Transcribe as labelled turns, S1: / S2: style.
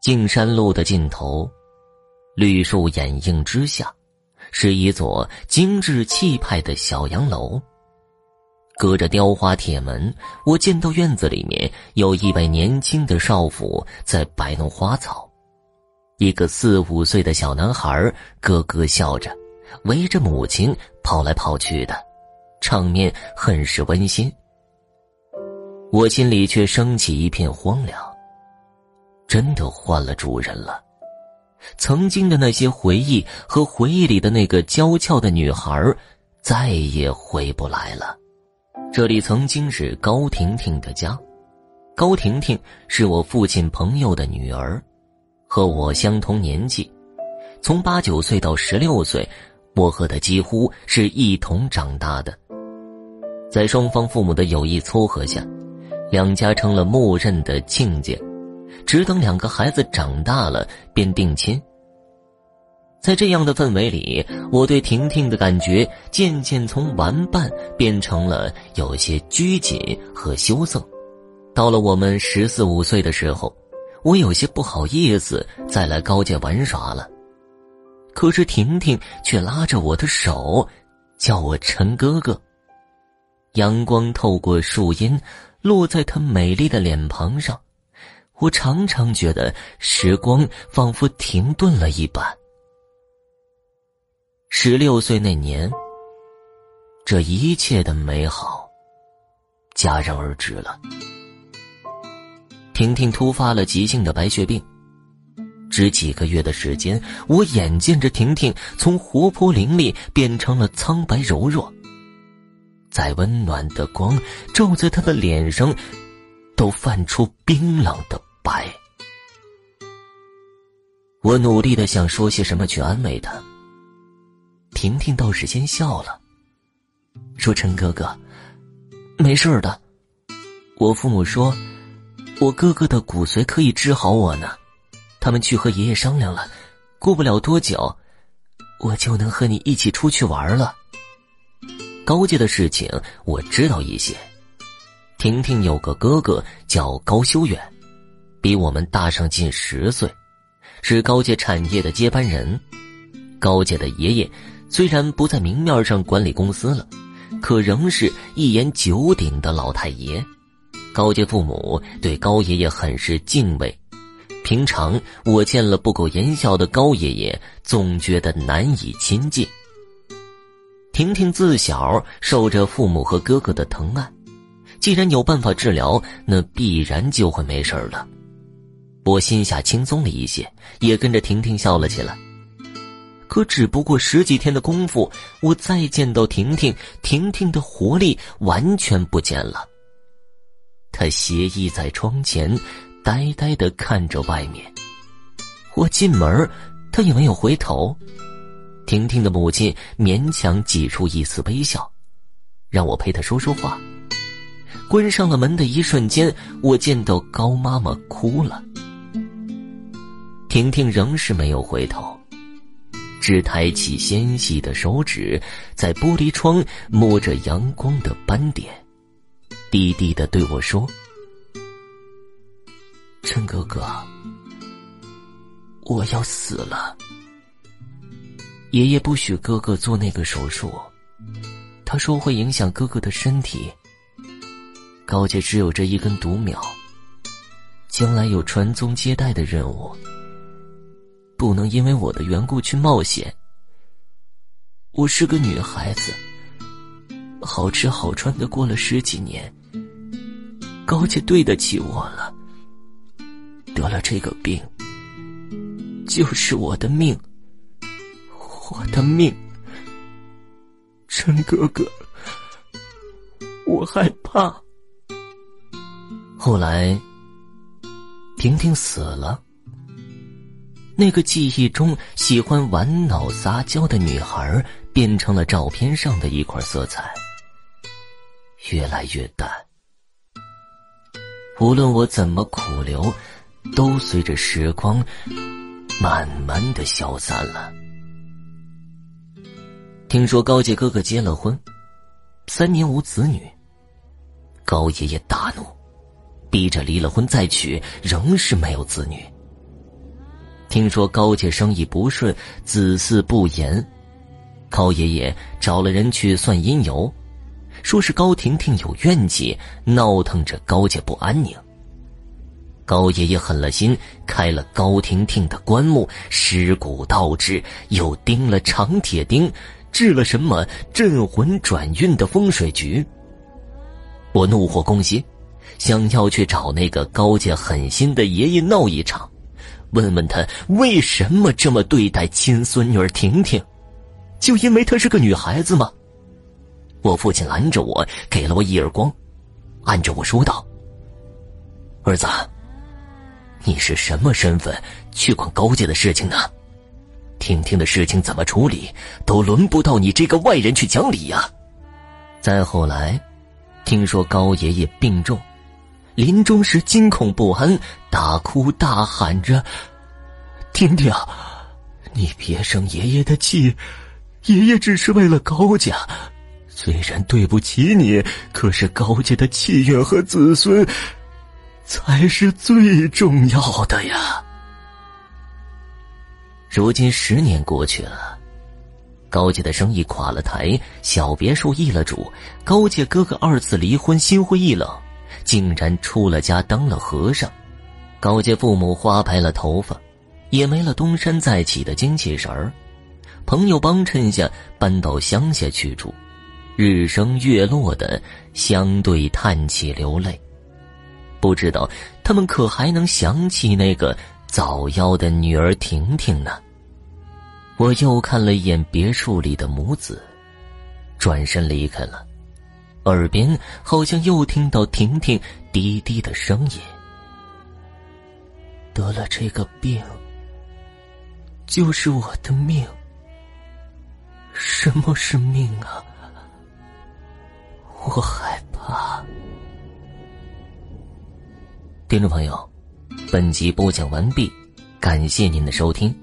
S1: 径山路的尽头，绿树掩映之下，是一座精致气派的小洋楼。隔着雕花铁门，我见到院子里面有一位年轻的少妇在摆弄花草，一个四五岁的小男孩咯咯笑着，围着母亲跑来跑去的，场面很是温馨。我心里却升起一片荒凉。真的换了主人了，曾经的那些回忆和回忆里的那个娇俏的女孩，再也回不来了。这里曾经是高婷婷的家，高婷婷是我父亲朋友的女儿，和我相同年纪，从八九岁到十六岁，我和她几乎是一同长大的。在双方父母的有意撮合下，两家成了默认的亲家。只等两个孩子长大了，便定亲。在这样的氛围里，我对婷婷的感觉渐渐从玩伴变成了有些拘谨和羞涩。到了我们十四五岁的时候，我有些不好意思再来高家玩耍了。可是婷婷却拉着我的手，叫我陈哥哥。阳光透过树荫，落在她美丽的脸庞上。我常常觉得时光仿佛停顿了一般。十六岁那年，这一切的美好戛然而止了。婷婷突发了急性的白血病，只几个月的时间，我眼见着婷婷从活泼伶俐变成了苍白柔弱，在温暖的光照在她的脸上，都泛出冰冷的。白，我努力的想说些什么去安慰他。婷婷倒是先笑了，说：“陈哥哥，没事的。我父母说，我哥哥的骨髓可以治好我呢。他们去和爷爷商量了，过不了多久，我就能和你一起出去玩了。高家的事情我知道一些。婷婷有个哥哥叫高修远。”比我们大上近十岁，是高家产业的接班人。高家的爷爷虽然不在明面上管理公司了，可仍是一言九鼎的老太爷。高家父母对高爷爷很是敬畏，平常我见了不苟言笑的高爷爷，总觉得难以亲近。婷婷自小受着父母和哥哥的疼爱，既然有办法治疗，那必然就会没事了。我心下轻松了一些，也跟着婷婷笑了起来。可只不过十几天的功夫，我再见到婷婷，婷婷的活力完全不见了。她斜倚在窗前，呆呆的看着外面。我进门，她也没有回头。婷婷的母亲勉强挤出一丝微笑，让我陪她说说话。关上了门的一瞬间，我见到高妈妈哭了。婷婷仍是没有回头，只抬起纤细的手指，在玻璃窗摸着阳光的斑点，低低的对我说：“陈哥哥，我要死了。爷爷不许哥哥做那个手术，他说会影响哥哥的身体。高家只有这一根独苗，将来有传宗接代的任务。”不能因为我的缘故去冒险。我是个女孩子，好吃好穿的过了十几年，高家对得起我了。得了这个病，就是我的命，我的命。陈哥哥，我害怕。后来，婷婷死了。那个记忆中喜欢玩闹撒娇的女孩，变成了照片上的一块色彩，越来越淡。无论我怎么苦留，都随着时光慢慢的消散了。听说高姐哥哥结了婚，三年无子女，高爷爷大怒，逼着离了婚再娶，仍是没有子女。听说高家生意不顺，子嗣不言，高爷爷找了人去算阴由，说是高婷婷有怨气，闹腾着高家不安宁。高爷爷狠了心，开了高婷婷的棺木，尸骨倒置，又钉了长铁钉，治了什么镇魂转运的风水局。我怒火攻心，想要去找那个高家狠心的爷爷闹一场。问问他为什么这么对待亲孙女婷婷？就因为她是个女孩子吗？我父亲拦着我，给了我一耳光，按着我说道：“儿子，你是什么身份去管高家的事情呢？婷婷的事情怎么处理，都轮不到你这个外人去讲理呀。”再后来，听说高爷爷病重。临终时惊恐不安，大哭大喊着：“婷婷，你别生爷爷的气，爷爷只是为了高家。虽然对不起你，可是高家的气运和子孙才是最重要的呀。”如今十年过去了，高家的生意垮了台，小别墅易了主，高家哥哥二次离婚，心灰意冷。竟然出了家当了和尚，高家父母花白了头发，也没了东山再起的精气神儿。朋友帮衬下搬到乡下去住，日升月落的相对叹气流泪。不知道他们可还能想起那个早夭的女儿婷婷呢？我又看了一眼别墅里的母子，转身离开了。耳边好像又听到婷婷低低的声音：“得了这个病，就是我的命。什么是命啊？我害怕。”听众朋友，本集播讲完毕，感谢您的收听。